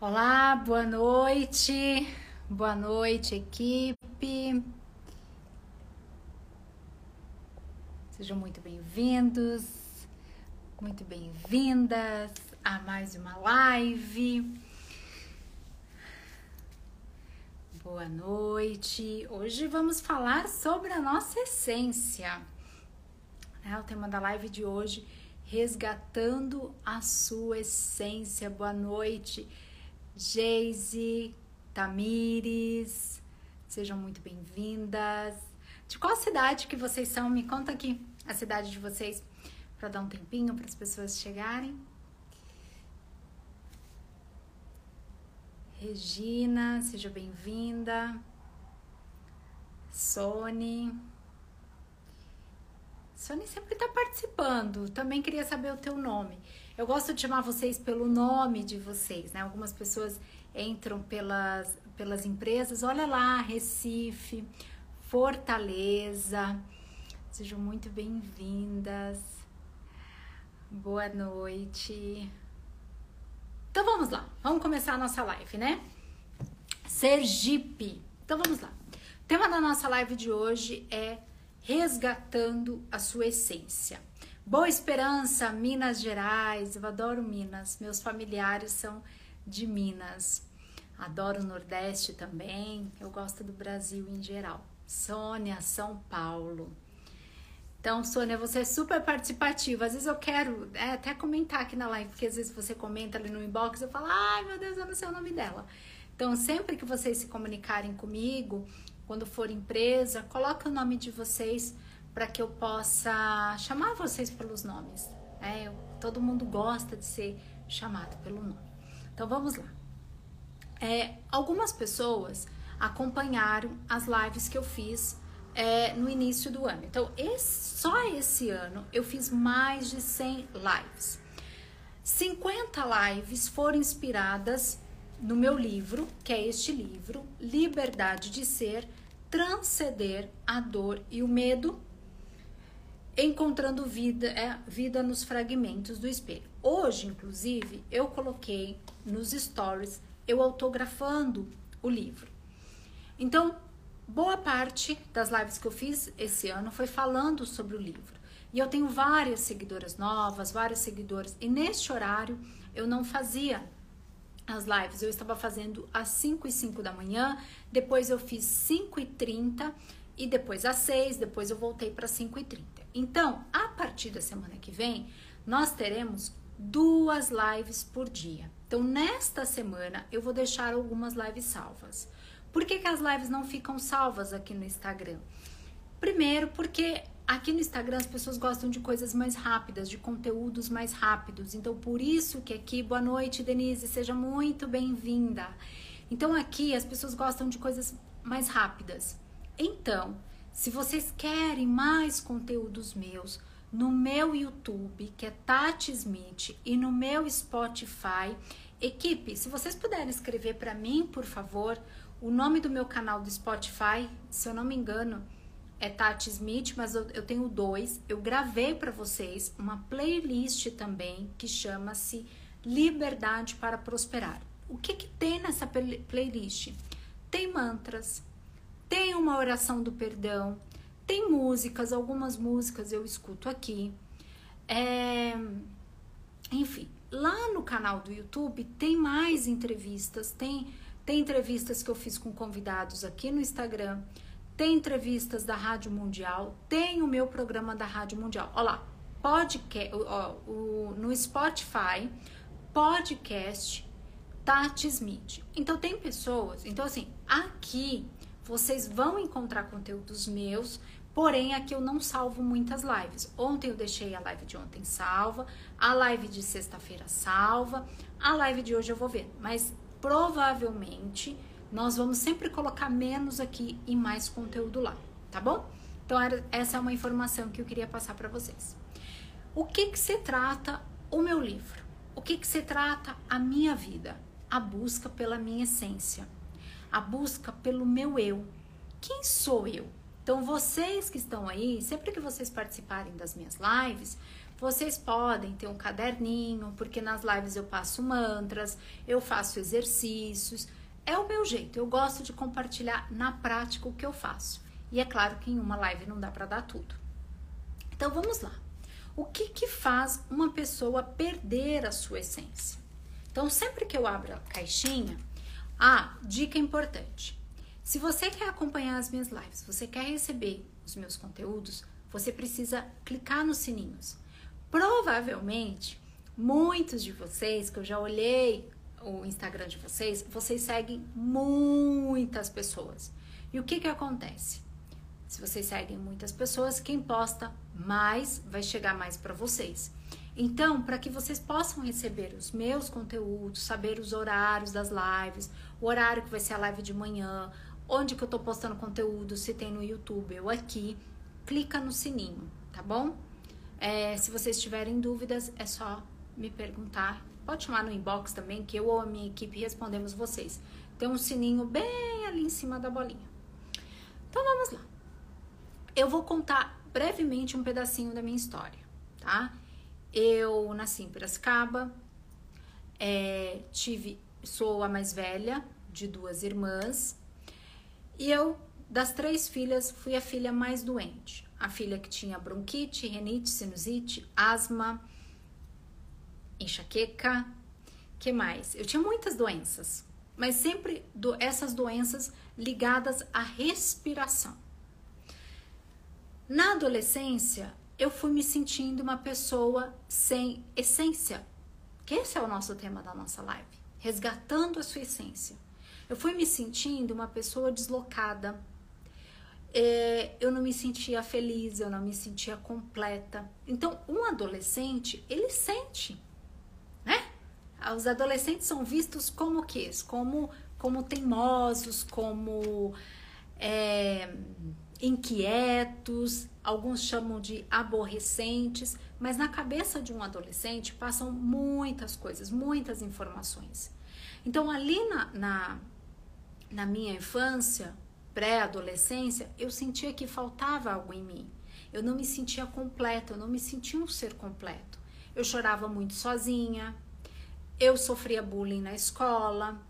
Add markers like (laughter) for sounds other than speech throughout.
Olá, boa noite. Boa noite, equipe. Sejam muito bem-vindos, muito bem-vindas a mais uma live. Boa noite. Hoje vamos falar sobre a nossa essência. É o tema da live de hoje, resgatando a sua essência. Boa noite, Geise, Tamires. Sejam muito bem-vindas. De qual cidade que vocês são? Me conta aqui a cidade de vocês para dar um tempinho para as pessoas chegarem. Regina, seja bem-vinda. Sony. Sony sempre está participando. Também queria saber o teu nome. Eu gosto de chamar vocês pelo nome de vocês, né? Algumas pessoas entram pelas, pelas empresas. Olha lá, Recife, Fortaleza. Sejam muito bem-vindas. Boa noite. Então vamos lá, vamos começar a nossa live, né? Sergipe. Então vamos lá. O tema da nossa live de hoje é resgatando a sua essência. Boa Esperança, Minas Gerais. Eu adoro Minas. Meus familiares são de Minas. Adoro o Nordeste também. Eu gosto do Brasil em geral. Sônia, São Paulo. Então, Sônia, você é super participativa. Às vezes eu quero é, até comentar aqui na live, porque às vezes você comenta ali no inbox, eu falo, ai meu Deus, eu não sei o nome dela. Então, sempre que vocês se comunicarem comigo, quando for empresa, coloque o nome de vocês para que eu possa chamar vocês pelos nomes. É, eu, todo mundo gosta de ser chamado pelo nome. Então, vamos lá. É, algumas pessoas acompanharam as lives que eu fiz é, no início do ano. Então, esse, só esse ano eu fiz mais de 100 lives. 50 lives foram inspiradas no meu livro, que é este livro, Liberdade de Ser, Transcender a Dor e o Medo, encontrando vida, é, vida nos fragmentos do espelho. Hoje, inclusive, eu coloquei nos stories eu autografando o livro. Então, boa parte das lives que eu fiz esse ano foi falando sobre o livro. E eu tenho várias seguidoras novas, vários seguidores. E neste horário eu não fazia as lives. Eu estava fazendo às 5 e 5 da manhã, depois eu fiz 5 e 30 e depois às 6, depois eu voltei para 5 e 30. Então, a partir da semana que vem, nós teremos duas lives por dia. Então, nesta semana, eu vou deixar algumas lives salvas. Por que, que as lives não ficam salvas aqui no Instagram? Primeiro, porque aqui no Instagram as pessoas gostam de coisas mais rápidas, de conteúdos mais rápidos. Então, por isso que aqui, boa noite, Denise, seja muito bem-vinda. Então, aqui as pessoas gostam de coisas mais rápidas. Então, se vocês querem mais conteúdos meus, no meu YouTube, que é Tati Smith, e no meu Spotify, equipe, se vocês puderem escrever para mim, por favor, o nome do meu canal do Spotify, se eu não me engano, é Tati Smith, mas eu, eu tenho dois. Eu gravei para vocês uma playlist também que chama-se Liberdade para Prosperar. O que, que tem nessa playlist? Tem mantras, tem uma oração do perdão, tem músicas, algumas músicas eu escuto aqui. É... Enfim, lá no canal do YouTube tem mais entrevistas, tem tem entrevistas que eu fiz com convidados aqui no Instagram, tem entrevistas da Rádio Mundial, tem o meu programa da Rádio Mundial. Olha lá, podcast, ó, o, no Spotify, podcast Tati Smith. Então tem pessoas, então assim, aqui vocês vão encontrar conteúdos meus, porém aqui eu não salvo muitas lives. Ontem eu deixei a live de ontem salva, a live de sexta-feira salva, a live de hoje eu vou ver, mas provavelmente nós vamos sempre colocar menos aqui e mais conteúdo lá, tá bom? Então, essa é uma informação que eu queria passar para vocês. O que que se trata o meu livro? O que que se trata a minha vida? a busca pela minha essência, a busca pelo meu eu. Quem sou eu? Então, vocês que estão aí, sempre que vocês participarem das minhas lives, vocês podem ter um caderninho, porque nas lives eu passo mantras, eu faço exercícios. É o meu jeito, eu gosto de compartilhar na prática o que eu faço. E é claro que em uma live não dá para dar tudo. Então vamos lá. O que que faz uma pessoa perder a sua essência? Então sempre que eu abro a caixinha, ah, dica importante. Se você quer acompanhar as minhas lives, você quer receber os meus conteúdos, você precisa clicar nos sininhos. Provavelmente, muitos de vocês que eu já olhei o Instagram de vocês, vocês seguem muitas pessoas. E o que que acontece? Se vocês seguem muitas pessoas, quem posta mais vai chegar mais para vocês. Então, para que vocês possam receber os meus conteúdos, saber os horários das lives, o horário que vai ser a live de manhã, onde que eu tô postando conteúdo, se tem no YouTube ou aqui, clica no sininho, tá bom? É, se vocês tiverem dúvidas, é só me perguntar. Pode chamar no inbox também, que eu ou a minha equipe respondemos vocês. Tem um sininho bem ali em cima da bolinha. Então vamos lá. Eu vou contar brevemente um pedacinho da minha história, tá? Eu nasci em Piracicaba, é, tive, sou a mais velha de duas irmãs, e eu, das três filhas, fui a filha mais doente. A filha que tinha bronquite, renite, sinusite, asma, enxaqueca, que mais? Eu tinha muitas doenças, mas sempre do, essas doenças ligadas à respiração. Na adolescência, eu fui me sentindo uma pessoa sem essência, que esse é o nosso tema da nossa live, resgatando a sua essência. Eu fui me sentindo uma pessoa deslocada. É, eu não me sentia feliz, eu não me sentia completa. Então, um adolescente, ele sente, né? Os adolescentes são vistos como que? Como, como teimosos, como é, inquietos, alguns chamam de aborrecentes, mas na cabeça de um adolescente passam muitas coisas, muitas informações. Então, ali na, na, na minha infância, pré-adolescência, eu sentia que faltava algo em mim. Eu não me sentia completa, eu não me sentia um ser completo. Eu chorava muito sozinha, eu sofria bullying na escola.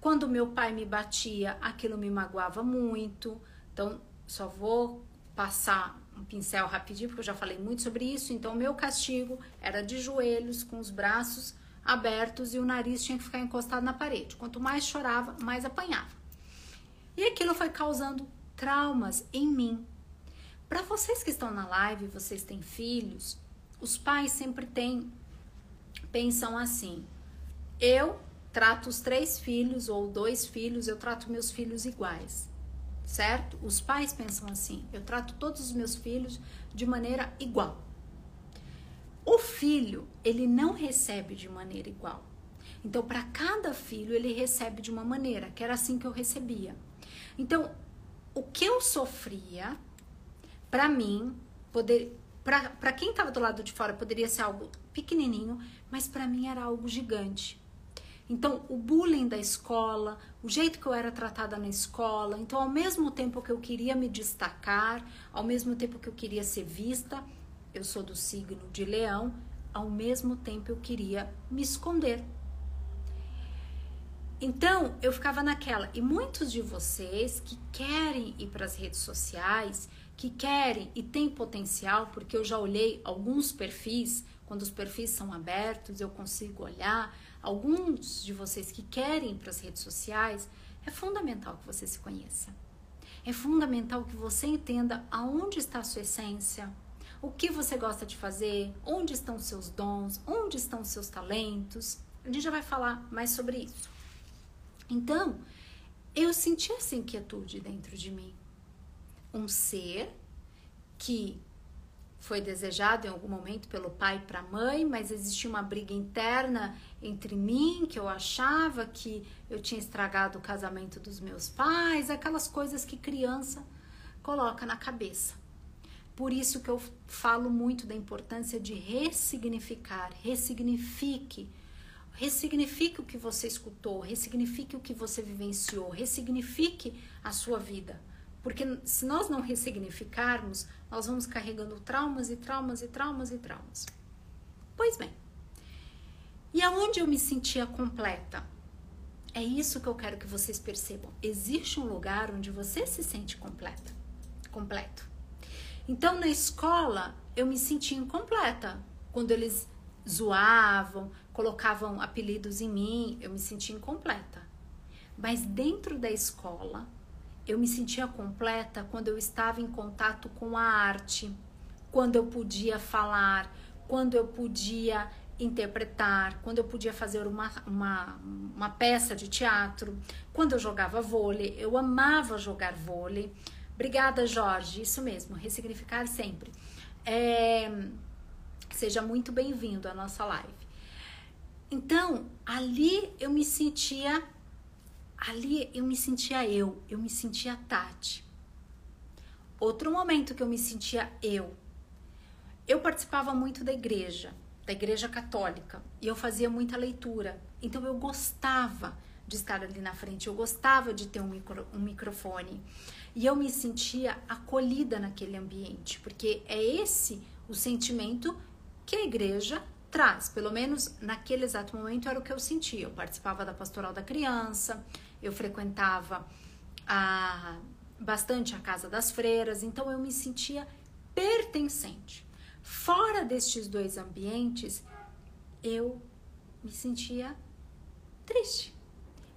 Quando meu pai me batia, aquilo me magoava muito. Então, só vou passar um pincel rapidinho, porque eu já falei muito sobre isso. Então, meu castigo era de joelhos, com os braços abertos e o nariz tinha que ficar encostado na parede. Quanto mais chorava, mais apanhava. E aquilo foi causando traumas em mim. Para vocês que estão na live, vocês têm filhos, os pais sempre têm pensam assim: eu trato os três filhos ou dois filhos, eu trato meus filhos iguais certo? Os pais pensam assim: eu trato todos os meus filhos de maneira igual. O filho, ele não recebe de maneira igual. Então, para cada filho, ele recebe de uma maneira, que era assim que eu recebia. Então, o que eu sofria, para mim, poder, para quem estava do lado de fora, poderia ser algo pequenininho, mas para mim era algo gigante. Então, o bullying da escola, o jeito que eu era tratada na escola. Então, ao mesmo tempo que eu queria me destacar, ao mesmo tempo que eu queria ser vista, eu sou do signo de Leão, ao mesmo tempo eu queria me esconder. Então, eu ficava naquela. E muitos de vocês que querem ir para as redes sociais, que querem e têm potencial, porque eu já olhei alguns perfis, quando os perfis são abertos, eu consigo olhar alguns de vocês que querem para as redes sociais, é fundamental que você se conheça. É fundamental que você entenda aonde está a sua essência, o que você gosta de fazer, onde estão seus dons, onde estão os seus talentos. A gente já vai falar mais sobre isso. Então, eu senti essa inquietude dentro de mim. Um ser que foi desejado em algum momento pelo pai para a mãe, mas existia uma briga interna entre mim, que eu achava que eu tinha estragado o casamento dos meus pais, aquelas coisas que criança coloca na cabeça. Por isso que eu falo muito da importância de ressignificar, ressignifique ressignifique o que você escutou, ressignifique o que você vivenciou, ressignifique a sua vida. Porque se nós não ressignificarmos, nós vamos carregando traumas e traumas e traumas e traumas. Pois bem, e aonde eu me sentia completa? É isso que eu quero que vocês percebam. Existe um lugar onde você se sente completa, completo. Então, na escola, eu me sentia incompleta. Quando eles zoavam, colocavam apelidos em mim, eu me sentia incompleta. Mas dentro da escola, eu me sentia completa quando eu estava em contato com a arte, quando eu podia falar, quando eu podia interpretar, quando eu podia fazer uma, uma, uma peça de teatro, quando eu jogava vôlei, eu amava jogar vôlei. Obrigada, Jorge, isso mesmo, ressignificar sempre. É, seja muito bem-vindo à nossa live. Então, ali eu me sentia, ali eu me sentia eu, eu me sentia Tati. Outro momento que eu me sentia eu, eu participava muito da igreja da Igreja Católica e eu fazia muita leitura. Então eu gostava de estar ali na frente, eu gostava de ter um, micro, um microfone e eu me sentia acolhida naquele ambiente, porque é esse o sentimento que a igreja traz. Pelo menos naquele exato momento era o que eu sentia. Eu participava da pastoral da criança, eu frequentava a, bastante a casa das freiras, então eu me sentia pertencente. Fora destes dois ambientes, eu me sentia triste.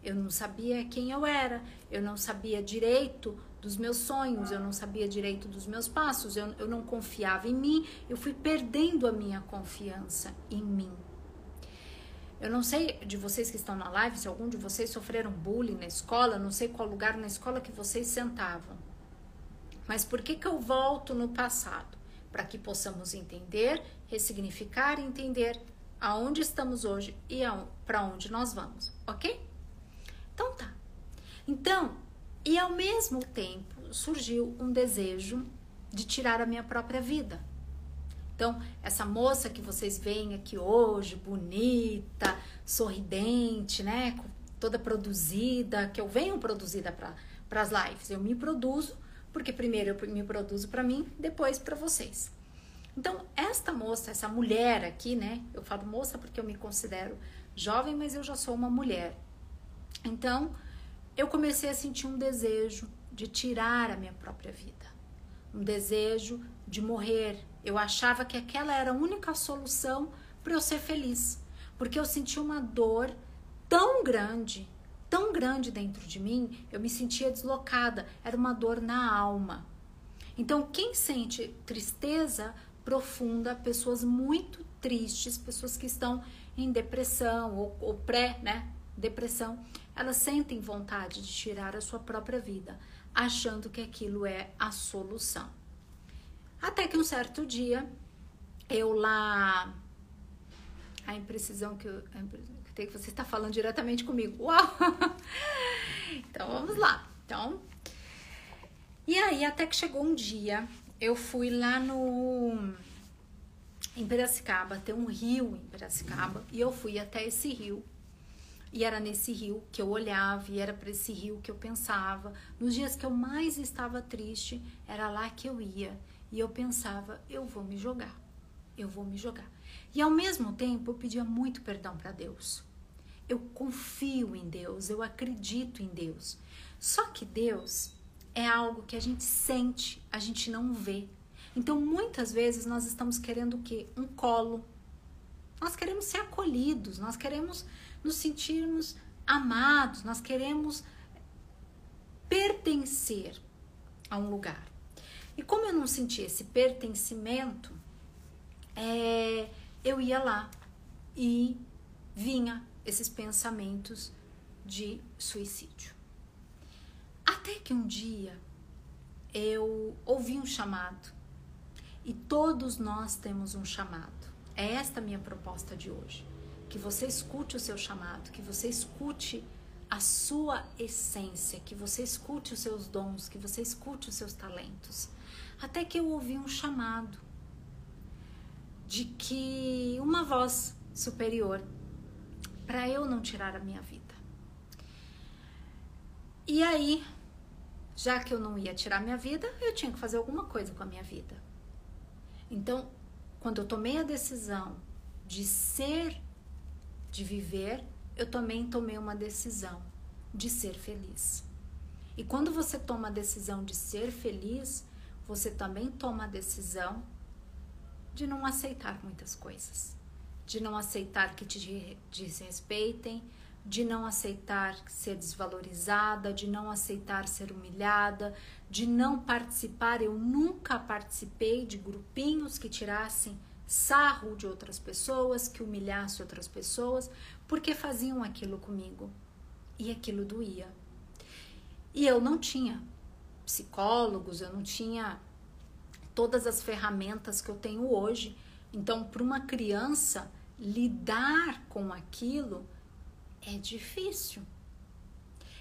Eu não sabia quem eu era, eu não sabia direito dos meus sonhos, eu não sabia direito dos meus passos, eu, eu não confiava em mim, eu fui perdendo a minha confiança em mim. Eu não sei de vocês que estão na live, se algum de vocês sofreram bullying na escola, não sei qual lugar na escola que vocês sentavam. Mas por que, que eu volto no passado? para que possamos entender, ressignificar e entender aonde estamos hoje e para onde nós vamos, ok? Então tá. Então, e ao mesmo tempo surgiu um desejo de tirar a minha própria vida. Então, essa moça que vocês veem aqui hoje, bonita, sorridente, né? Toda produzida, que eu venho produzida para as lives. Eu me produzo porque primeiro eu me produzo para mim, depois para vocês. Então, esta moça, essa mulher aqui, né? Eu falo moça porque eu me considero jovem, mas eu já sou uma mulher. Então, eu comecei a sentir um desejo de tirar a minha própria vida, um desejo de morrer. Eu achava que aquela era a única solução para eu ser feliz, porque eu senti uma dor tão grande tão grande dentro de mim, eu me sentia deslocada, era uma dor na alma. Então, quem sente tristeza profunda, pessoas muito tristes, pessoas que estão em depressão ou, ou pré, né, depressão, elas sentem vontade de tirar a sua própria vida, achando que aquilo é a solução. Até que um certo dia, eu lá a imprecisão que eu, que você está falando diretamente comigo. Uau! (laughs) Então vamos lá. Então, e aí até que chegou um dia, eu fui lá no em Piracicaba, tem um rio em Piracicaba, e eu fui até esse rio. E era nesse rio que eu olhava, e era para esse rio que eu pensava. Nos dias que eu mais estava triste, era lá que eu ia. E eu pensava, eu vou me jogar. Eu vou me jogar. E ao mesmo tempo eu pedia muito perdão para Deus. Eu confio em Deus, eu acredito em Deus. Só que Deus é algo que a gente sente, a gente não vê. Então muitas vezes nós estamos querendo o quê? Um colo. Nós queremos ser acolhidos, nós queremos nos sentirmos amados, nós queremos pertencer a um lugar. E como eu não senti esse pertencimento, é, eu ia lá e vinha esses pensamentos de suicídio. Até que um dia eu ouvi um chamado e todos nós temos um chamado. É esta minha proposta de hoje. Que você escute o seu chamado, que você escute a sua essência, que você escute os seus dons, que você escute os seus talentos. Até que eu ouvi um chamado de que uma voz superior para eu não tirar a minha vida. E aí, já que eu não ia tirar minha vida, eu tinha que fazer alguma coisa com a minha vida. Então, quando eu tomei a decisão de ser, de viver, eu também tomei uma decisão de ser feliz. E quando você toma a decisão de ser feliz, você também toma a decisão de não aceitar muitas coisas, de não aceitar que te desrespeitem, de não aceitar ser desvalorizada, de não aceitar ser humilhada, de não participar. Eu nunca participei de grupinhos que tirassem sarro de outras pessoas, que humilhassem outras pessoas, porque faziam aquilo comigo e aquilo doía. E eu não tinha psicólogos, eu não tinha todas as ferramentas que eu tenho hoje. Então, para uma criança lidar com aquilo é difícil.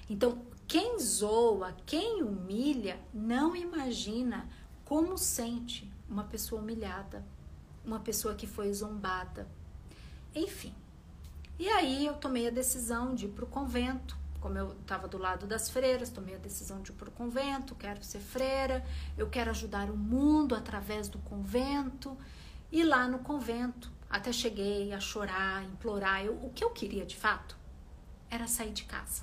Então, quem zoa, quem humilha, não imagina como sente uma pessoa humilhada, uma pessoa que foi zombada. Enfim. E aí eu tomei a decisão de ir para o convento. Como eu estava do lado das freiras, tomei a decisão de ir para o convento, quero ser freira, eu quero ajudar o mundo através do convento. E lá no convento, até cheguei a chorar, implorar. Eu, o que eu queria de fato era sair de casa.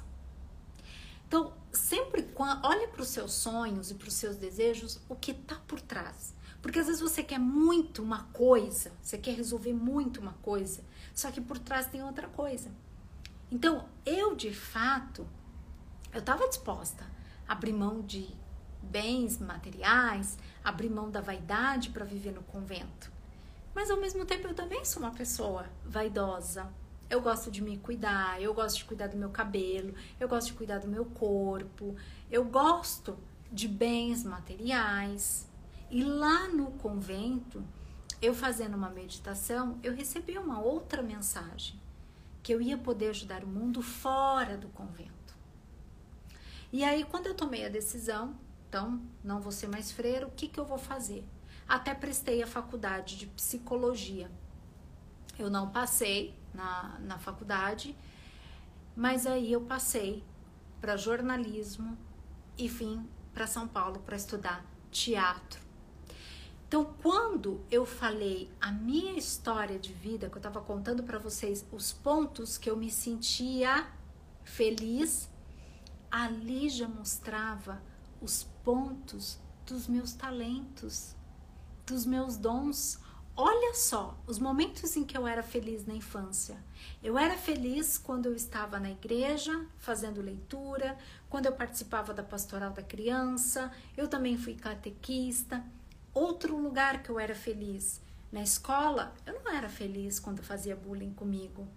Então, sempre olhe para os seus sonhos e para os seus desejos o que está por trás. Porque às vezes você quer muito uma coisa, você quer resolver muito uma coisa, só que por trás tem outra coisa. Então, eu de fato, eu estava disposta a abrir mão de bens materiais, abrir mão da vaidade para viver no convento. Mas ao mesmo tempo eu também sou uma pessoa vaidosa, eu gosto de me cuidar, eu gosto de cuidar do meu cabelo, eu gosto de cuidar do meu corpo, eu gosto de bens materiais. E lá no convento, eu fazendo uma meditação, eu recebi uma outra mensagem, que eu ia poder ajudar o mundo fora do convento. E aí, quando eu tomei a decisão, então, não vou ser mais freira, o que, que eu vou fazer? Até prestei a faculdade de psicologia. Eu não passei, na, na faculdade, mas aí eu passei para jornalismo e vim para São Paulo para estudar teatro. Então, quando eu falei a minha história de vida, que eu estava contando para vocês os pontos que eu me sentia feliz, ali já mostrava os pontos dos meus talentos, dos meus dons, Olha só os momentos em que eu era feliz na infância. Eu era feliz quando eu estava na igreja fazendo leitura, quando eu participava da pastoral da criança, eu também fui catequista. Outro lugar que eu era feliz, na escola, eu não era feliz quando fazia bullying comigo,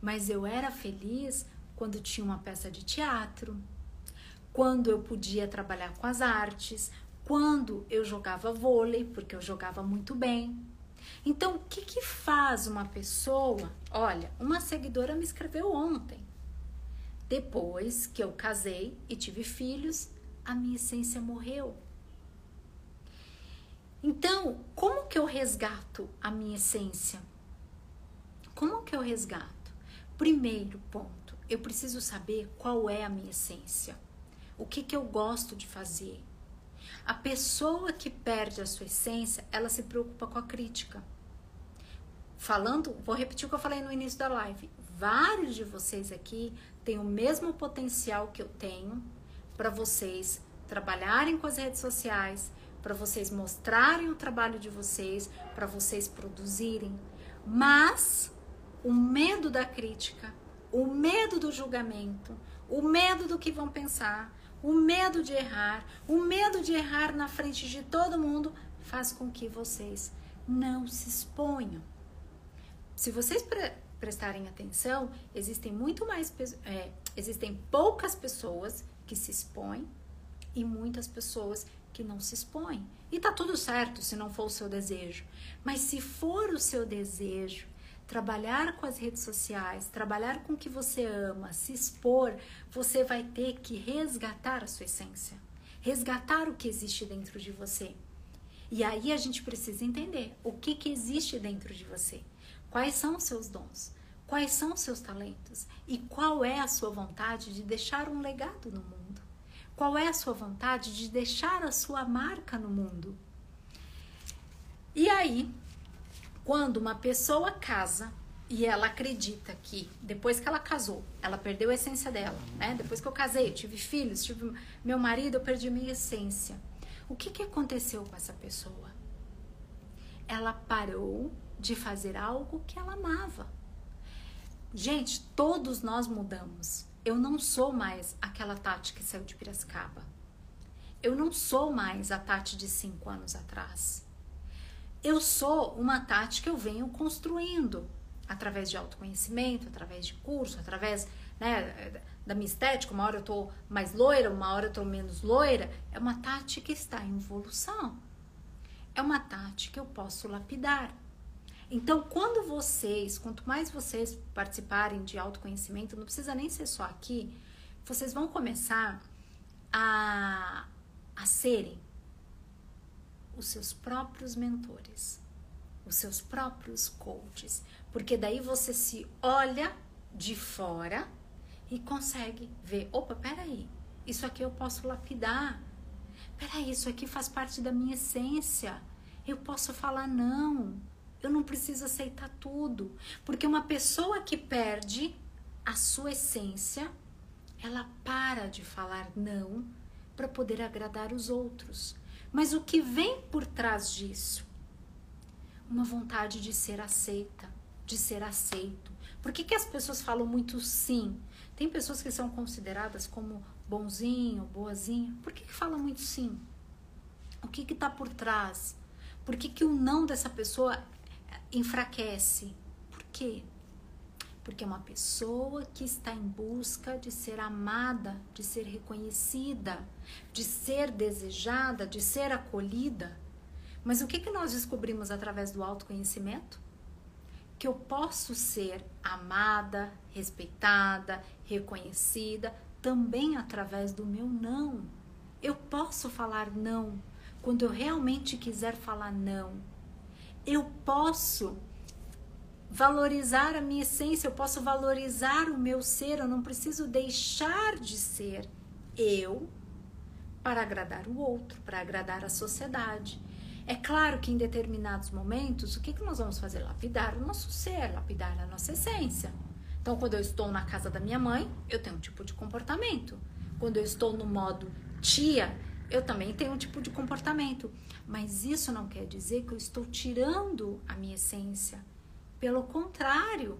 mas eu era feliz quando tinha uma peça de teatro, quando eu podia trabalhar com as artes, quando eu jogava vôlei, porque eu jogava muito bem. Então, o que, que faz uma pessoa? Olha, uma seguidora me escreveu ontem. Depois que eu casei e tive filhos, a minha essência morreu. Então, como que eu resgato a minha essência? Como que eu resgato? Primeiro ponto, eu preciso saber qual é a minha essência. O que que eu gosto de fazer? A pessoa que perde a sua essência, ela se preocupa com a crítica. Falando, vou repetir o que eu falei no início da live. Vários de vocês aqui têm o mesmo potencial que eu tenho para vocês trabalharem com as redes sociais, para vocês mostrarem o trabalho de vocês, para vocês produzirem. Mas o medo da crítica, o medo do julgamento, o medo do que vão pensar, o medo de errar, o medo de errar na frente de todo mundo faz com que vocês não se exponham. Se vocês pre prestarem atenção, existem muito mais é, existem poucas pessoas que se expõem e muitas pessoas que não se expõem. E tá tudo certo se não for o seu desejo. Mas se for o seu desejo, trabalhar com as redes sociais, trabalhar com o que você ama, se expor, você vai ter que resgatar a sua essência, resgatar o que existe dentro de você. E aí a gente precisa entender o que, que existe dentro de você, quais são os seus dons, Quais são os seus talentos? E qual é a sua vontade de deixar um legado no mundo? Qual é a sua vontade de deixar a sua marca no mundo? E aí, quando uma pessoa casa e ela acredita que depois que ela casou, ela perdeu a essência dela, né? Depois que eu casei, tive filhos, tive meu marido, eu perdi minha essência. O que, que aconteceu com essa pessoa? Ela parou de fazer algo que ela amava. Gente, todos nós mudamos. Eu não sou mais aquela Tati que saiu de Piracicaba. Eu não sou mais a Tati de cinco anos atrás. Eu sou uma Tati que eu venho construindo através de autoconhecimento, através de curso, através né, da minha estética. Uma hora eu tô mais loira, uma hora eu tô menos loira. É uma Tati que está em evolução. É uma Tati que eu posso lapidar. Então, quando vocês, quanto mais vocês participarem de autoconhecimento, não precisa nem ser só aqui, vocês vão começar a, a serem os seus próprios mentores, os seus próprios coaches, porque daí você se olha de fora e consegue ver, opa, peraí, isso aqui eu posso lapidar. Peraí, isso aqui faz parte da minha essência. Eu posso falar não. Eu não preciso aceitar tudo. Porque uma pessoa que perde a sua essência, ela para de falar não para poder agradar os outros. Mas o que vem por trás disso? Uma vontade de ser aceita, de ser aceito. Por que, que as pessoas falam muito sim? Tem pessoas que são consideradas como bonzinho, boazinha. Por que, que fala muito sim? O que está por trás? Por que, que o não dessa pessoa enfraquece. Por quê? Porque é uma pessoa que está em busca de ser amada, de ser reconhecida, de ser desejada, de ser acolhida. Mas o que, que nós descobrimos através do autoconhecimento? Que eu posso ser amada, respeitada, reconhecida também através do meu não. Eu posso falar não quando eu realmente quiser falar não eu posso valorizar a minha essência, eu posso valorizar o meu ser, eu não preciso deixar de ser eu para agradar o outro, para agradar a sociedade. É claro que em determinados momentos, o que, que nós vamos fazer? Lapidar o nosso ser, lapidar a nossa essência. Então, quando eu estou na casa da minha mãe, eu tenho um tipo de comportamento. Quando eu estou no modo tia, eu também tenho um tipo de comportamento. Mas isso não quer dizer que eu estou tirando a minha essência. Pelo contrário,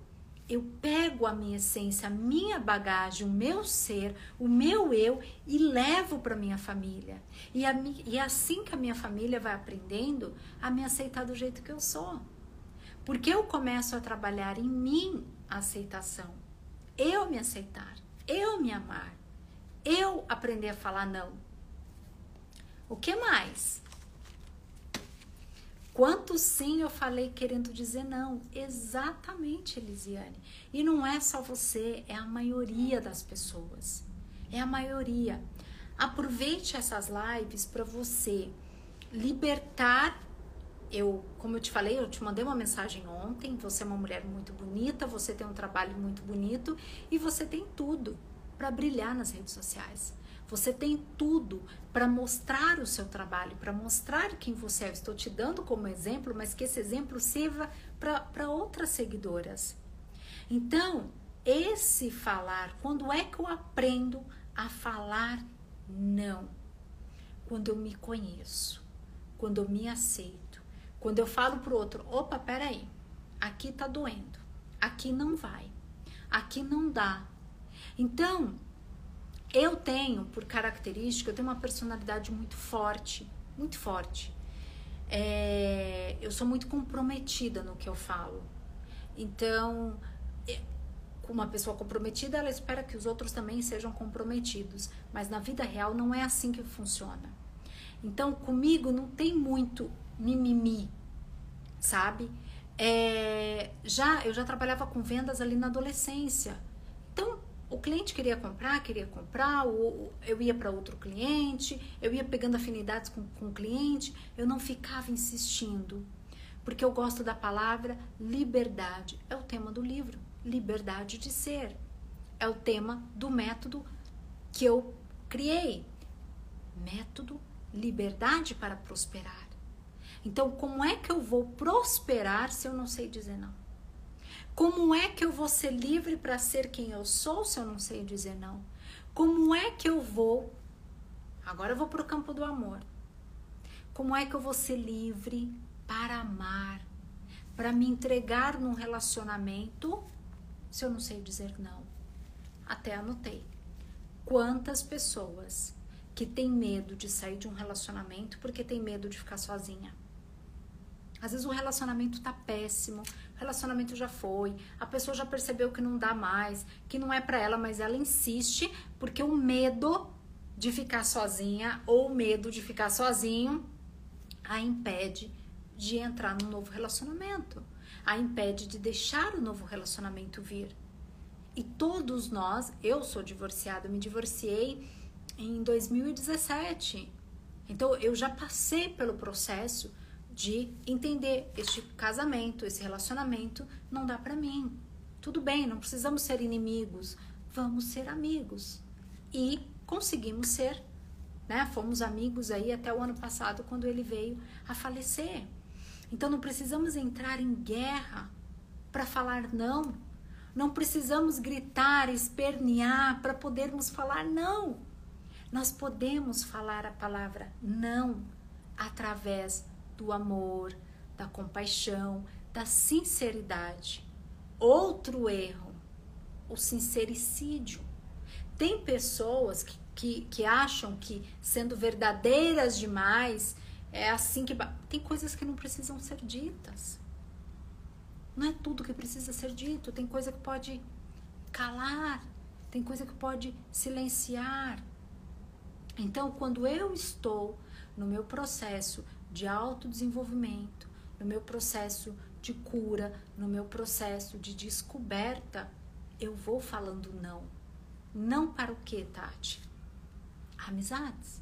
eu pego a minha essência, a minha bagagem, o meu ser, o meu eu e levo para minha família. E, a, e assim que a minha família vai aprendendo a me aceitar do jeito que eu sou. Porque eu começo a trabalhar em mim a aceitação. Eu me aceitar, eu me amar, eu aprender a falar não. O que mais? Quanto sim eu falei querendo dizer não? Exatamente, Elisiane. E não é só você, é a maioria das pessoas. É a maioria. Aproveite essas lives para você libertar. Eu, como eu te falei, eu te mandei uma mensagem ontem. Você é uma mulher muito bonita, você tem um trabalho muito bonito e você tem tudo para brilhar nas redes sociais. Você tem tudo para mostrar o seu trabalho, para mostrar quem você é. Estou te dando como exemplo, mas que esse exemplo sirva para outras seguidoras. Então, esse falar, quando é que eu aprendo a falar não? Quando eu me conheço, quando eu me aceito, quando eu falo pro outro, opa, peraí, aqui tá doendo, aqui não vai, aqui não dá. Então, eu tenho, por característica, eu tenho uma personalidade muito forte, muito forte. É, eu sou muito comprometida no que eu falo. Então, uma pessoa comprometida, ela espera que os outros também sejam comprometidos. Mas na vida real não é assim que funciona. Então, comigo não tem muito mimimi, sabe? É, já eu já trabalhava com vendas ali na adolescência. O cliente queria comprar, queria comprar, eu ia para outro cliente, eu ia pegando afinidades com, com o cliente, eu não ficava insistindo, porque eu gosto da palavra liberdade, é o tema do livro, liberdade de ser. É o tema do método que eu criei. Método liberdade para prosperar. Então, como é que eu vou prosperar se eu não sei dizer não? Como é que eu vou ser livre para ser quem eu sou se eu não sei dizer não? Como é que eu vou. Agora eu vou para o campo do amor. Como é que eu vou ser livre para amar, para me entregar num relacionamento se eu não sei dizer não? Até anotei. Quantas pessoas que têm medo de sair de um relacionamento porque tem medo de ficar sozinha? Às vezes o relacionamento tá péssimo, relacionamento já foi, a pessoa já percebeu que não dá mais, que não é para ela, mas ela insiste porque o medo de ficar sozinha ou o medo de ficar sozinho a impede de entrar num novo relacionamento, a impede de deixar o novo relacionamento vir. E todos nós, eu sou divorciada, me divorciei em 2017. Então eu já passei pelo processo de entender este casamento, esse relacionamento não dá para mim. Tudo bem, não precisamos ser inimigos, vamos ser amigos. E conseguimos ser né? Fomos amigos aí até o ano passado quando ele veio a falecer. Então não precisamos entrar em guerra para falar não. Não precisamos gritar, espernear para podermos falar não. Nós podemos falar a palavra não através do amor, da compaixão, da sinceridade. Outro erro, o sincericídio. Tem pessoas que que, que acham que sendo verdadeiras demais é assim que. Tem coisas que não precisam ser ditas. Não é tudo que precisa ser dito. Tem coisa que pode calar, tem coisa que pode silenciar. Então, quando eu estou no meu processo de autodesenvolvimento, no meu processo de cura, no meu processo de descoberta, eu vou falando não. Não para o que, Tati? amizades.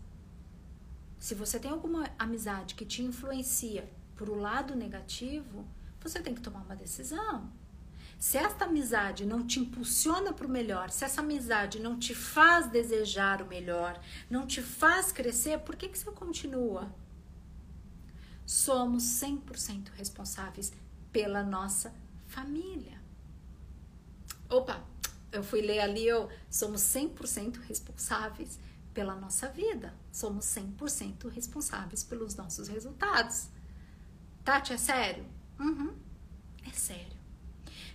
Se você tem alguma amizade que te influencia para o lado negativo, você tem que tomar uma decisão. Se esta amizade não te impulsiona para o melhor, se essa amizade não te faz desejar o melhor, não te faz crescer, por que, que você continua? Somos 100% responsáveis pela nossa família. Opa, eu fui ler ali, eu somos 100% responsáveis pela nossa vida. Somos 100% responsáveis pelos nossos resultados. Tati, é sério? Uhum, é sério.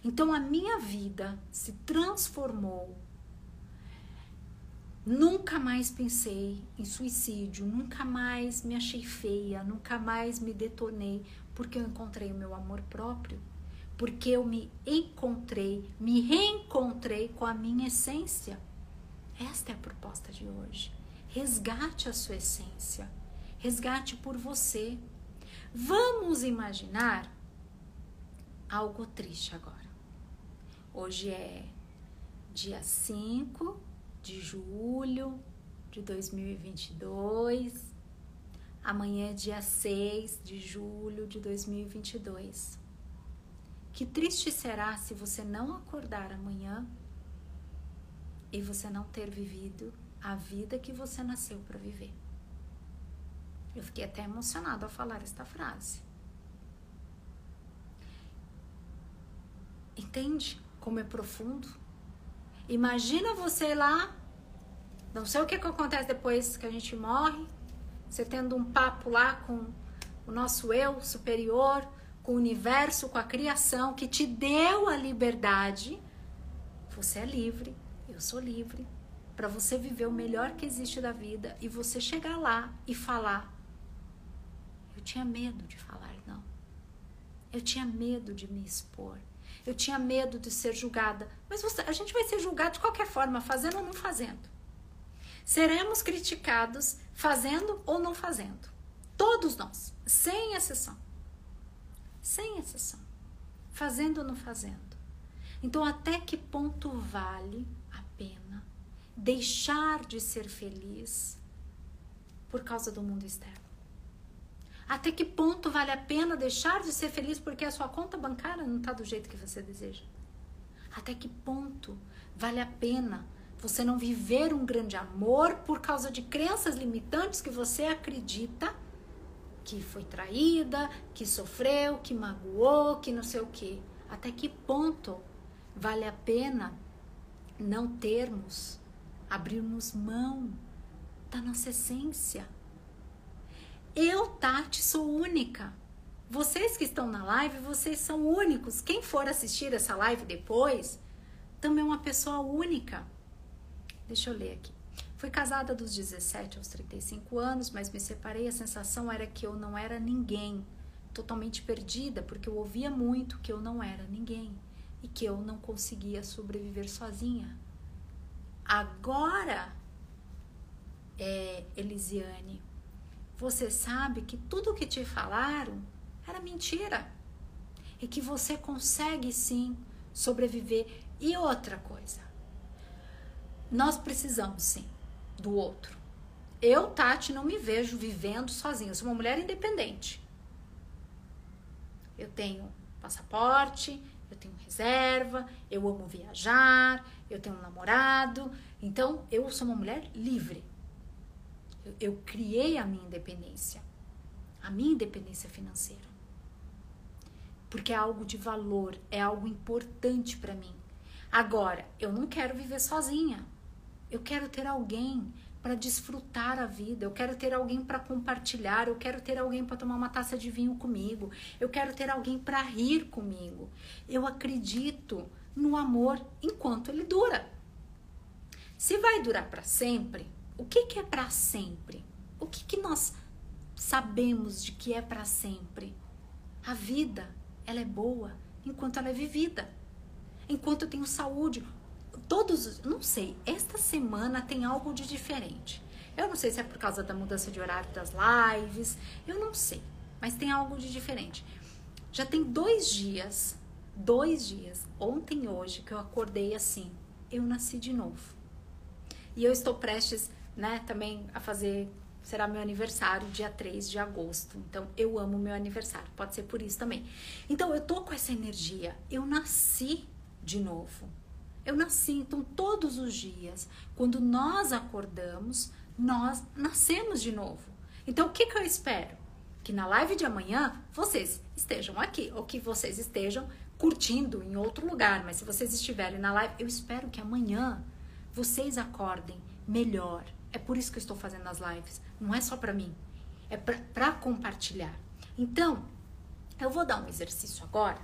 Então a minha vida se transformou. Nunca mais pensei em suicídio, nunca mais me achei feia, nunca mais me detonei, porque eu encontrei o meu amor próprio, porque eu me encontrei, me reencontrei com a minha essência. Esta é a proposta de hoje. Resgate a sua essência. Resgate por você. Vamos imaginar algo triste agora. Hoje é dia 5 de julho de 2022. Amanhã é dia 6 de julho de 2022. Que triste será se você não acordar amanhã e você não ter vivido a vida que você nasceu para viver. Eu fiquei até emocionado ao falar esta frase. Entende como é profundo? Imagina você lá, não sei o que, que acontece depois que a gente morre, você tendo um papo lá com o nosso eu superior, com o universo, com a criação que te deu a liberdade. Você é livre, eu sou livre para você viver o melhor que existe da vida e você chegar lá e falar: Eu tinha medo de falar não. Eu tinha medo de me expor. Eu tinha medo de ser julgada. Mas você, a gente vai ser julgado de qualquer forma, fazendo ou não fazendo. Seremos criticados fazendo ou não fazendo. Todos nós, sem exceção. Sem exceção. Fazendo ou não fazendo. Então, até que ponto vale a pena deixar de ser feliz por causa do mundo externo? Até que ponto vale a pena deixar de ser feliz porque a sua conta bancária não está do jeito que você deseja? Até que ponto vale a pena você não viver um grande amor por causa de crenças limitantes que você acredita que foi traída, que sofreu, que magoou, que não sei o quê. Até que ponto vale a pena não termos, abrirmos mão da nossa essência? Eu, Tati, sou única. Vocês que estão na live, vocês são únicos. Quem for assistir essa live depois, também é uma pessoa única. Deixa eu ler aqui. Fui casada dos 17 aos 35 anos, mas me separei. A sensação era que eu não era ninguém, totalmente perdida, porque eu ouvia muito que eu não era ninguém e que eu não conseguia sobreviver sozinha. Agora, é, Elisiane, você sabe que tudo que te falaram era mentira e que você consegue sim sobreviver. E outra coisa, nós precisamos sim do outro. Eu, Tati, não me vejo vivendo sozinha. Eu sou uma mulher independente. Eu tenho passaporte, eu tenho reserva, eu amo viajar, eu tenho um namorado. Então, eu sou uma mulher livre. Eu, eu criei a minha independência, a minha independência financeira. Porque é algo de valor, é algo importante para mim. Agora, eu não quero viver sozinha. Eu quero ter alguém para desfrutar a vida, eu quero ter alguém para compartilhar, eu quero ter alguém para tomar uma taça de vinho comigo, eu quero ter alguém para rir comigo. Eu acredito no amor enquanto ele dura. Se vai durar para sempre, o que, que é para sempre? O que, que nós sabemos de que é para sempre? A vida, ela é boa enquanto ela é vivida. Enquanto eu tenho saúde, todos, não sei, esta semana tem algo de diferente. Eu não sei se é por causa da mudança de horário das lives, eu não sei, mas tem algo de diferente. Já tem dois dias, dois dias, ontem e hoje, que eu acordei assim, eu nasci de novo. E eu estou prestes, né, também a fazer, será meu aniversário, dia 3 de agosto. Então, eu amo meu aniversário, pode ser por isso também. Então, eu tô com essa energia, eu nasci de novo. Eu nasci, então todos os dias, quando nós acordamos, nós nascemos de novo. Então o que, que eu espero? Que na live de amanhã vocês estejam aqui, ou que vocês estejam curtindo em outro lugar, mas se vocês estiverem na live, eu espero que amanhã vocês acordem melhor. É por isso que eu estou fazendo as lives. Não é só para mim, é para compartilhar. Então, eu vou dar um exercício agora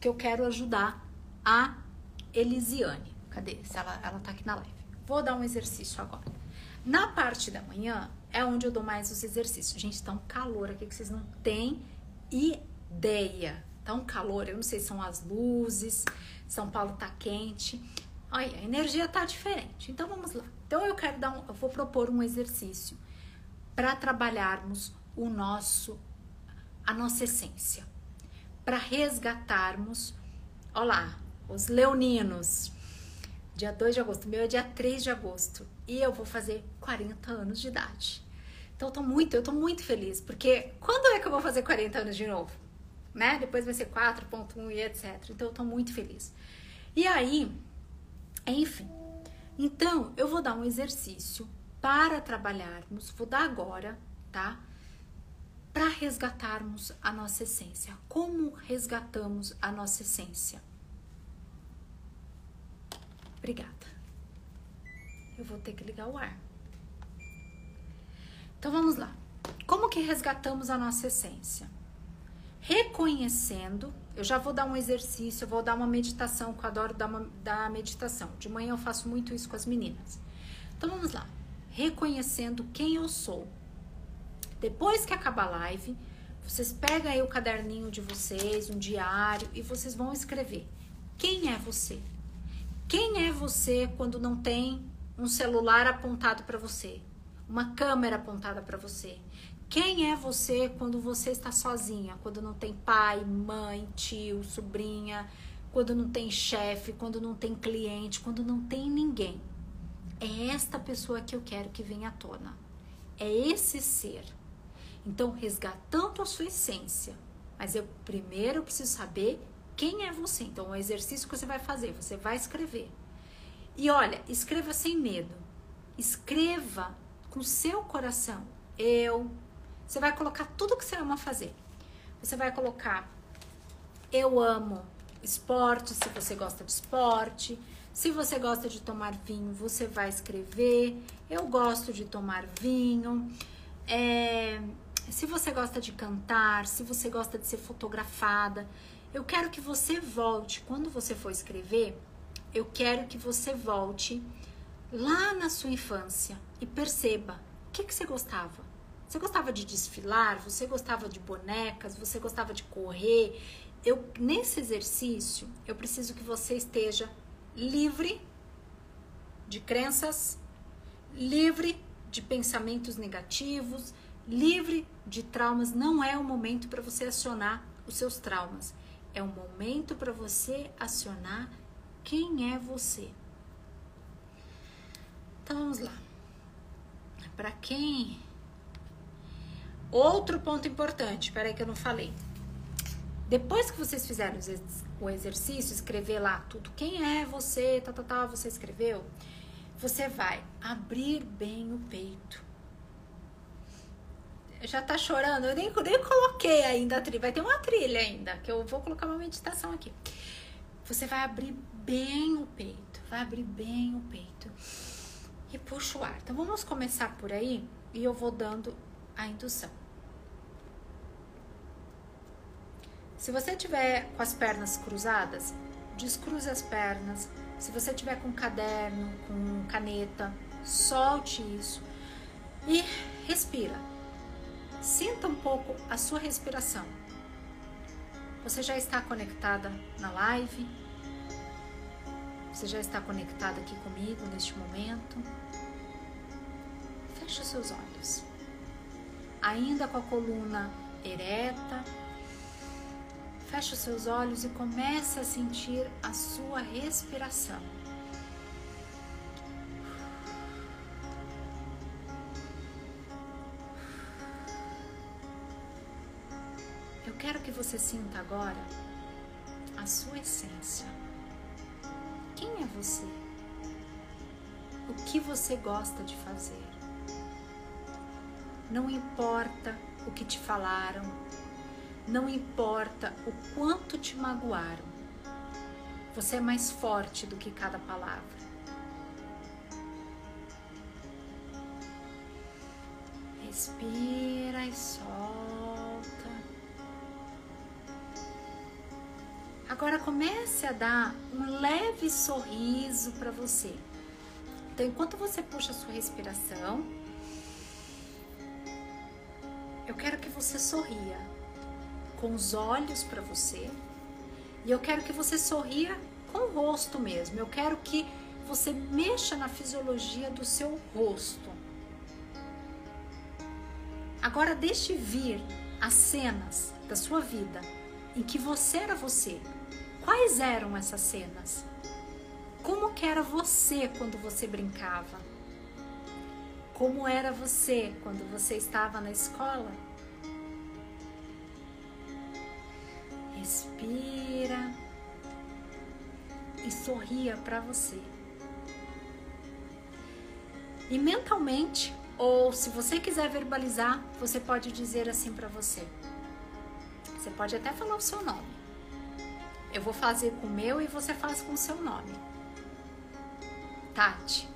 que eu quero ajudar a Elisiane. Cadê? Se ela, ela tá aqui na live. Vou dar um exercício agora. Na parte da manhã é onde eu dou mais os exercícios. Gente, tá um calor aqui que vocês não têm ideia. Tá um calor, eu não sei se são as luzes, São Paulo tá quente. Olha, a energia tá diferente. Então vamos lá. Então eu quero dar um, eu vou propor um exercício para trabalharmos o nosso a nossa essência, para resgatarmos, olá, os leoninos. Dia 2 de agosto, meu é dia 3 de agosto e eu vou fazer 40 anos de idade. Então eu tô muito, eu tô muito feliz, porque quando é que eu vou fazer 40 anos de novo? Né? Depois vai ser 4.1 e etc. Então eu tô muito feliz. E aí, enfim. Então, eu vou dar um exercício para trabalharmos, vou dar agora, tá? Para resgatarmos a nossa essência. Como resgatamos a nossa essência? Obrigada. Eu vou ter que ligar o ar. Então vamos lá. Como que resgatamos a nossa essência? Reconhecendo, eu já vou dar um exercício, vou dar uma meditação, que eu adoro dar, uma, dar meditação. De manhã eu faço muito isso com as meninas. Então vamos lá. Reconhecendo quem eu sou. Depois que acabar a live, vocês pegam aí o caderninho de vocês, um diário, e vocês vão escrever. Quem é você? Quem é você quando não tem um celular apontado para você? Uma câmera apontada para você? Quem é você quando você está sozinha? Quando não tem pai, mãe, tio, sobrinha, quando não tem chefe, quando não tem cliente, quando não tem ninguém? É esta pessoa que eu quero que venha à tona. É esse ser. Então, resgatando a sua essência. Mas eu primeiro preciso saber quem é você. Então, o exercício que você vai fazer, você vai escrever. E olha, escreva sem medo. Escreva com seu coração. Eu. Você vai colocar tudo que você ama fazer. Você vai colocar eu amo esporte, se você gosta de esporte. Se você gosta de tomar vinho, você vai escrever. Eu gosto de tomar vinho. É, se você gosta de cantar, se você gosta de ser fotografada, eu quero que você volte. Quando você for escrever, eu quero que você volte lá na sua infância e perceba o que, que você gostava. Você gostava de desfilar? Você gostava de bonecas? Você gostava de correr? Eu nesse exercício eu preciso que você esteja livre de crenças, livre de pensamentos negativos, livre de traumas. Não é o momento para você acionar os seus traumas. É o momento para você acionar quem é você. Então vamos lá. Para quem. Outro ponto importante, peraí que eu não falei. Depois que vocês fizeram o exercício, escrever lá tudo, quem é você, tá, tá, tá, você escreveu, você vai abrir bem o peito. Já tá chorando? Eu nem, nem coloquei ainda a trilha. Vai ter uma trilha ainda, que eu vou colocar uma meditação aqui. Você vai abrir bem o peito, vai abrir bem o peito e puxa o ar. Então vamos começar por aí e eu vou dando a indução. Se você tiver com as pernas cruzadas, descruze as pernas. Se você tiver com caderno, com caneta, solte isso e respira. Sinta um pouco a sua respiração. Você já está conectada na live? Você já está conectada aqui comigo neste momento? Feche os seus olhos. Ainda com a coluna ereta, feche os seus olhos e comece a sentir a sua respiração. quero que você sinta agora a sua essência. Quem é você? O que você gosta de fazer? Não importa o que te falaram, não importa o quanto te magoaram, você é mais forte do que cada palavra. Respira e solta. Agora comece a dar um leve sorriso para você. Então, enquanto você puxa a sua respiração, eu quero que você sorria com os olhos para você e eu quero que você sorria com o rosto mesmo. Eu quero que você mexa na fisiologia do seu rosto. Agora deixe vir as cenas da sua vida em que você era você, Quais eram essas cenas? Como era você quando você brincava? Como era você quando você estava na escola? Respira e sorria para você. E mentalmente, ou se você quiser verbalizar, você pode dizer assim para você. Você pode até falar o seu nome. Eu vou fazer com o meu e você faz com o seu nome. Tati,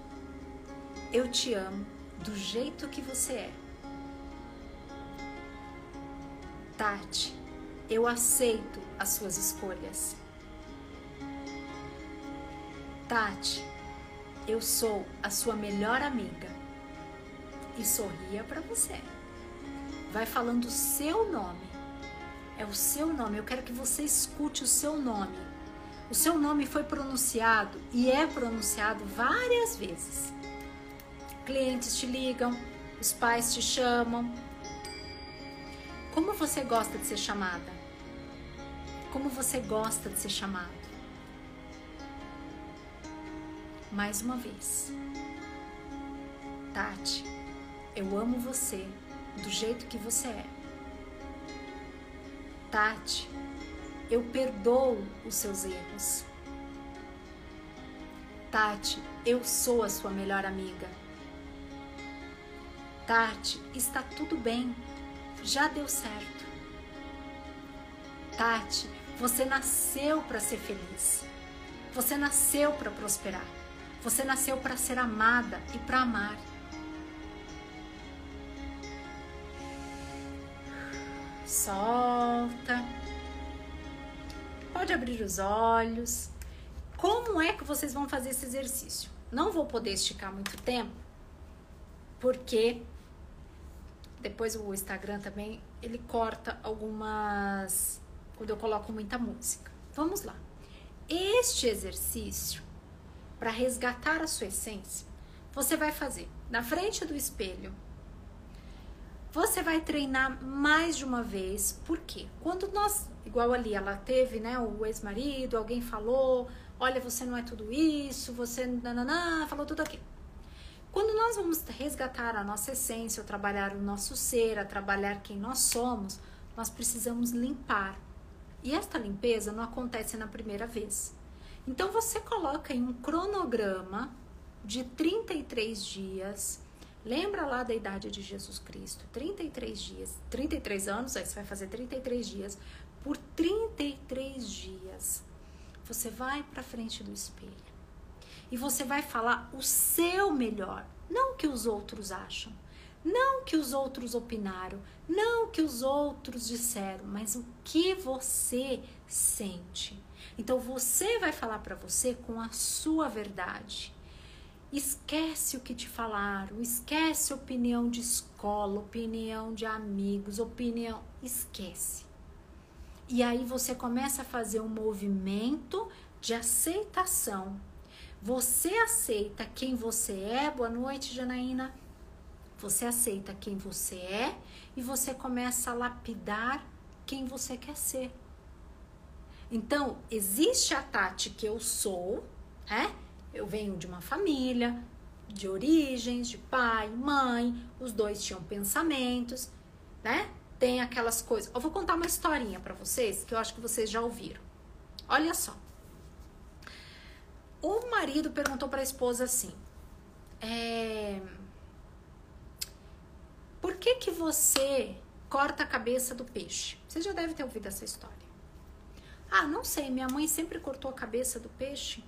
eu te amo do jeito que você é. Tati, eu aceito as suas escolhas. Tati, eu sou a sua melhor amiga. E sorria para você. Vai falando o seu nome é o seu nome. Eu quero que você escute o seu nome. O seu nome foi pronunciado e é pronunciado várias vezes. Clientes te ligam, os pais te chamam. Como você gosta de ser chamada? Como você gosta de ser chamado? Mais uma vez. Tati, eu amo você do jeito que você é. Tati, eu perdoo os seus erros. Tati, eu sou a sua melhor amiga. Tati, está tudo bem, já deu certo. Tati, você nasceu para ser feliz. Você nasceu para prosperar. Você nasceu para ser amada e para amar. Solta. Pode abrir os olhos. Como é que vocês vão fazer esse exercício? Não vou poder esticar muito tempo, porque depois o Instagram também ele corta algumas quando eu coloco muita música. Vamos lá. Este exercício para resgatar a sua essência, você vai fazer na frente do espelho. Você vai treinar mais de uma vez, porque quando nós, igual ali, ela teve, né, o ex-marido, alguém falou, olha, você não é tudo isso, você nananã, falou tudo aquilo. Quando nós vamos resgatar a nossa essência, ou trabalhar o nosso ser, a trabalhar quem nós somos, nós precisamos limpar. E esta limpeza não acontece na primeira vez. Então você coloca em um cronograma de 33 dias. Lembra lá da idade de Jesus Cristo? 33 dias, 33 anos, aí você vai fazer 33 dias. Por 33 dias, você vai para frente do espelho e você vai falar o seu melhor, não o que os outros acham, não o que os outros opinaram, não o que os outros disseram, mas o que você sente. Então você vai falar para você com a sua verdade. Esquece o que te falaram, esquece opinião de escola, opinião de amigos, opinião, esquece. E aí você começa a fazer um movimento de aceitação. Você aceita quem você é. Boa noite, Janaína. Você aceita quem você é e você começa a lapidar quem você quer ser. Então, existe a Tati que eu sou, né? Eu venho de uma família, de origens, de pai, mãe, os dois tinham pensamentos, né? Tem aquelas coisas. Eu vou contar uma historinha para vocês que eu acho que vocês já ouviram. Olha só. O marido perguntou para a esposa assim: é, Por que que você corta a cabeça do peixe? Você já deve ter ouvido essa história. Ah, não sei, minha mãe sempre cortou a cabeça do peixe.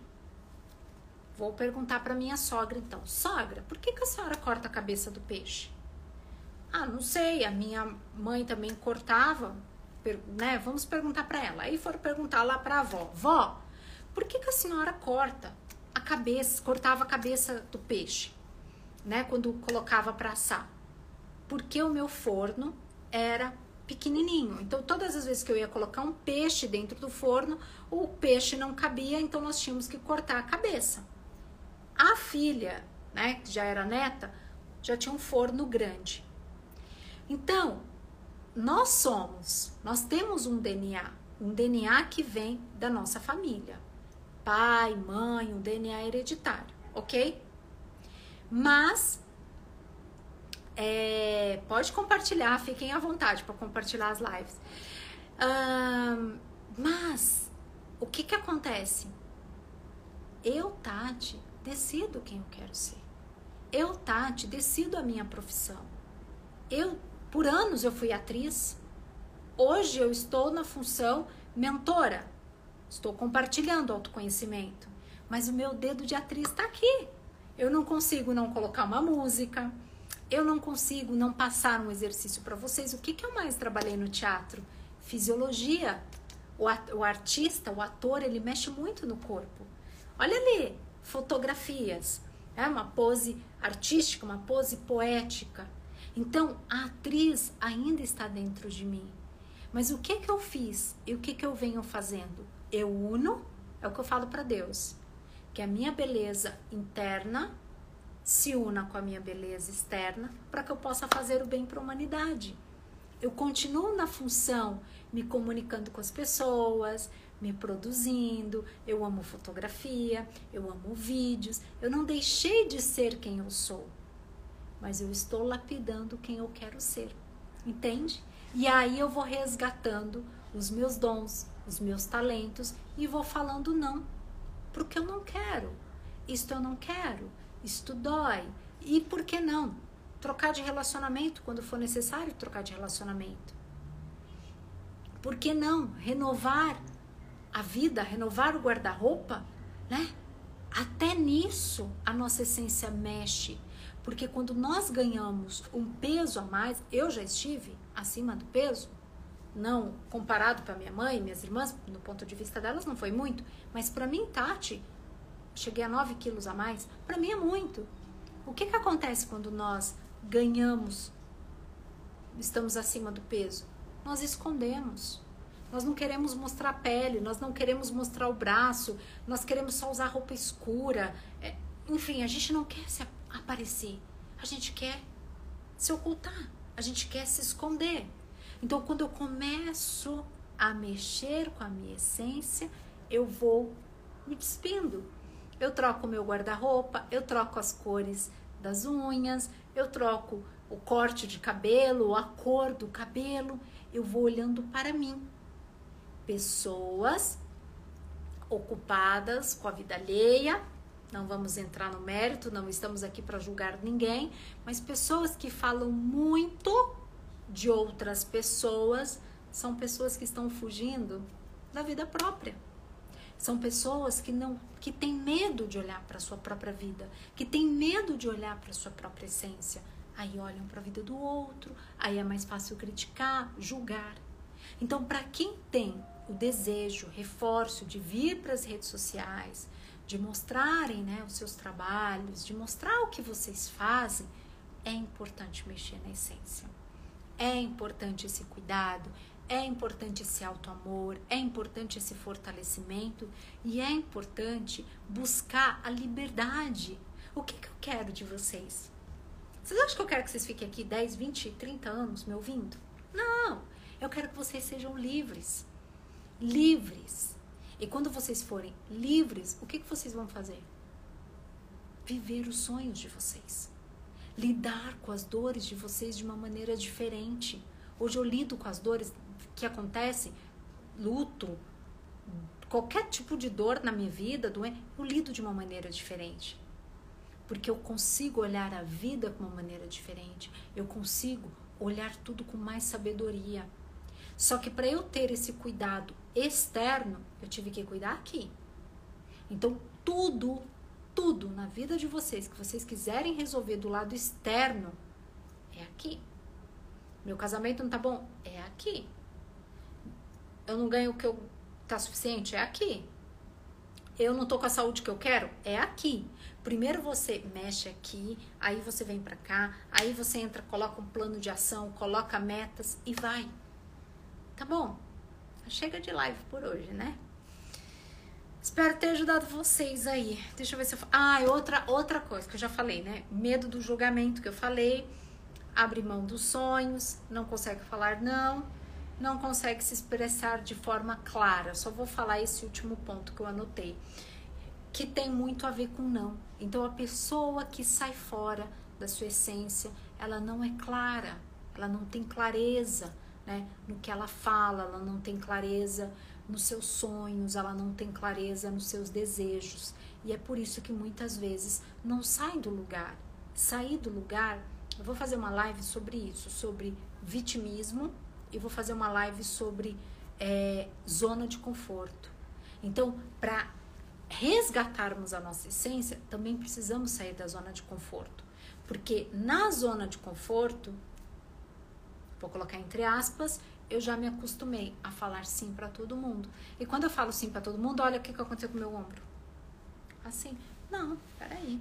Vou perguntar para minha sogra então. Sogra, por que, que a senhora corta a cabeça do peixe? Ah, não sei, a minha mãe também cortava, né? Vamos perguntar para ela. Aí foram perguntar lá para a avó. Vó, por que, que a senhora corta a cabeça, cortava a cabeça do peixe, né? Quando colocava para assar? Porque o meu forno era pequenininho. Então, todas as vezes que eu ia colocar um peixe dentro do forno, o peixe não cabia, então nós tínhamos que cortar a cabeça. A filha, né, que já era neta, já tinha um forno grande. Então, nós somos, nós temos um DNA, um DNA que vem da nossa família. Pai, mãe, um DNA hereditário, ok? Mas é, pode compartilhar, fiquem à vontade para compartilhar as lives. Um, mas o que que acontece? Eu, Tati, decido quem eu quero ser. Eu, Tati, decido a minha profissão. Eu, por anos, eu fui atriz. Hoje eu estou na função mentora. Estou compartilhando autoconhecimento. Mas o meu dedo de atriz está aqui. Eu não consigo não colocar uma música eu não consigo não passar um exercício para vocês. O que, que eu mais trabalhei no teatro? Fisiologia. O, o artista, o ator, ele mexe muito no corpo. Olha ali, fotografias. É uma pose artística, uma pose poética. Então, a atriz ainda está dentro de mim. Mas o que que eu fiz e o que que eu venho fazendo? Eu uno, é o que eu falo para Deus, que a minha beleza interna se una com a minha beleza externa para que eu possa fazer o bem para a humanidade. Eu continuo na função, me comunicando com as pessoas, me produzindo. Eu amo fotografia, eu amo vídeos. Eu não deixei de ser quem eu sou, mas eu estou lapidando quem eu quero ser. Entende? E aí eu vou resgatando os meus dons, os meus talentos e vou falando não, porque eu não quero. Isto eu não quero, isto dói. E por que não? Trocar de relacionamento quando for necessário trocar de relacionamento. Por que não renovar a vida, renovar o guarda-roupa, né? Até nisso a nossa essência mexe. Porque quando nós ganhamos um peso a mais, eu já estive acima do peso, não comparado para minha mãe, minhas irmãs, no ponto de vista delas não foi muito, mas para mim, Tati, cheguei a 9 quilos a mais, para mim é muito. O que, que acontece quando nós ganhamos, estamos acima do peso? Nós escondemos. Nós não queremos mostrar a pele, nós não queremos mostrar o braço, nós queremos só usar roupa escura. É, enfim, a gente não quer se aparecer, a gente quer se ocultar, a gente quer se esconder. Então, quando eu começo a mexer com a minha essência, eu vou me despindo. Eu troco o meu guarda-roupa, eu troco as cores das unhas, eu troco o corte de cabelo, a cor do cabelo, eu vou olhando para mim. Pessoas ocupadas com a vida alheia, não vamos entrar no mérito, não estamos aqui para julgar ninguém, mas pessoas que falam muito de outras pessoas são pessoas que estão fugindo da vida própria. São pessoas que não que têm medo de olhar para a sua própria vida, que têm medo de olhar para a sua própria essência. Aí olham para a vida do outro, aí é mais fácil criticar, julgar. Então, para quem tem o desejo, reforço de vir para as redes sociais, de mostrarem né, os seus trabalhos, de mostrar o que vocês fazem, é importante mexer na essência. É importante esse cuidado, é importante esse auto-amor, é importante esse fortalecimento e é importante buscar a liberdade. O que, que eu quero de vocês? Vocês acham que eu quero que vocês fiquem aqui 10, 20, 30 anos me ouvindo? Não! Eu quero que vocês sejam livres. Livres. E quando vocês forem livres, o que, que vocês vão fazer? Viver os sonhos de vocês lidar com as dores de vocês de uma maneira diferente. Hoje eu lido com as dores que acontecem, luto, qualquer tipo de dor na minha vida, eu lido de uma maneira diferente. Porque eu consigo olhar a vida com uma maneira diferente. Eu consigo olhar tudo com mais sabedoria. Só que para eu ter esse cuidado externo, eu tive que cuidar aqui. Então, tudo tudo na vida de vocês que vocês quiserem resolver do lado externo, é aqui. Meu casamento não tá bom? É aqui. Eu não ganho o que eu tá suficiente? É aqui. Eu não tô com a saúde que eu quero? É aqui. Primeiro você mexe aqui, aí você vem para cá, aí você entra, coloca um plano de ação, coloca metas e vai. Tá bom? Chega de live por hoje, né? Espero ter ajudado vocês aí. Deixa eu ver se eu. Ah, outra, outra coisa que eu já falei, né? Medo do julgamento que eu falei. Abre mão dos sonhos, não consegue falar não, não consegue se expressar de forma clara. Só vou falar esse último ponto que eu anotei, que tem muito a ver com não. Então, a pessoa que sai fora da sua essência, ela não é clara, ela não tem clareza né, no que ela fala, ela não tem clareza nos seus sonhos, ela não tem clareza nos seus desejos. E é por isso que muitas vezes não sai do lugar. Sair do lugar, eu vou fazer uma live sobre isso, sobre vitimismo, e vou fazer uma live sobre é, zona de conforto. Então, para resgatarmos a nossa essência, também precisamos sair da zona de conforto. Porque na zona de conforto, vou colocar entre aspas, eu já me acostumei a falar sim para todo mundo. E quando eu falo sim para todo mundo, olha o que, que aconteceu com o meu ombro. Assim, não, peraí.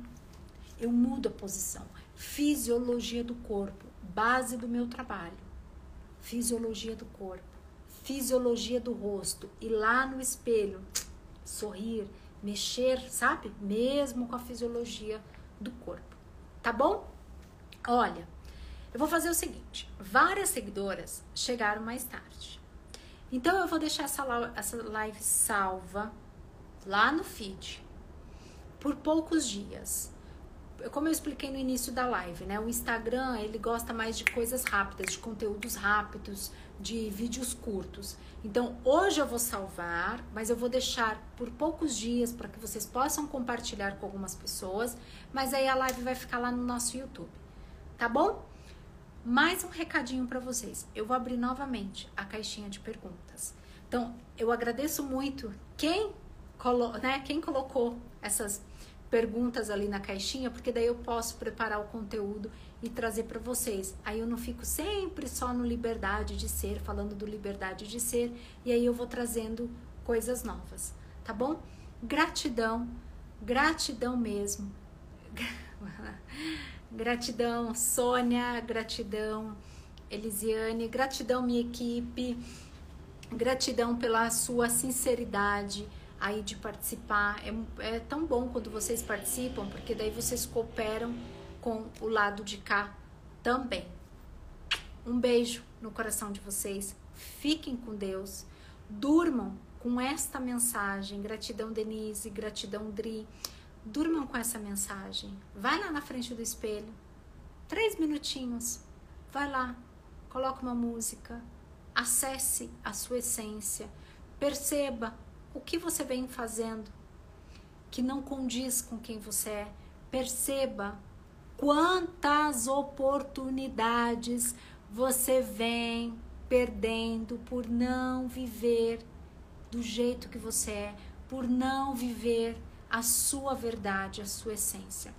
Eu mudo a posição. Fisiologia do corpo, base do meu trabalho. Fisiologia do corpo, fisiologia do rosto. E lá no espelho, sorrir, mexer, sabe? Mesmo com a fisiologia do corpo. Tá bom? Olha, eu vou fazer o seguinte: várias seguidoras chegaram mais tarde. Então eu vou deixar essa, live salva lá no feed por poucos dias. como eu expliquei no início da live, né? O Instagram, ele gosta mais de coisas rápidas, de conteúdos rápidos, de vídeos curtos. Então, hoje eu vou salvar, mas eu vou deixar por poucos dias para que vocês possam compartilhar com algumas pessoas, mas aí a live vai ficar lá no nosso YouTube. Tá bom? Mais um recadinho para vocês. Eu vou abrir novamente a caixinha de perguntas. Então, eu agradeço muito quem, colo né, quem colocou essas perguntas ali na caixinha, porque daí eu posso preparar o conteúdo e trazer para vocês. Aí eu não fico sempre só no liberdade de ser, falando do liberdade de ser, e aí eu vou trazendo coisas novas, tá bom? Gratidão, gratidão mesmo. (laughs) gratidão, Sônia, gratidão, Elisiane, gratidão, minha equipe, gratidão pela sua sinceridade aí de participar. É, é tão bom quando vocês participam, porque daí vocês cooperam com o lado de cá também. Um beijo no coração de vocês. Fiquem com Deus. Durmam com esta mensagem. Gratidão, Denise. Gratidão, Dri. Durmam com essa mensagem. Vai lá na frente do espelho. Três minutinhos. Vai lá. Coloca uma música. Acesse a sua essência. Perceba o que você vem fazendo que não condiz com quem você é. Perceba quantas oportunidades você vem perdendo por não viver do jeito que você é, por não viver a sua verdade, a sua essência.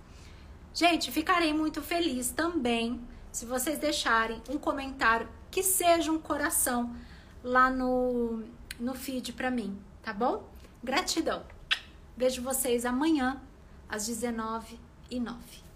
Gente, ficarei muito feliz também se vocês deixarem um comentário que seja um coração lá no, no feed para mim tá bom? Gratidão. Vejo vocês amanhã às 19 e 09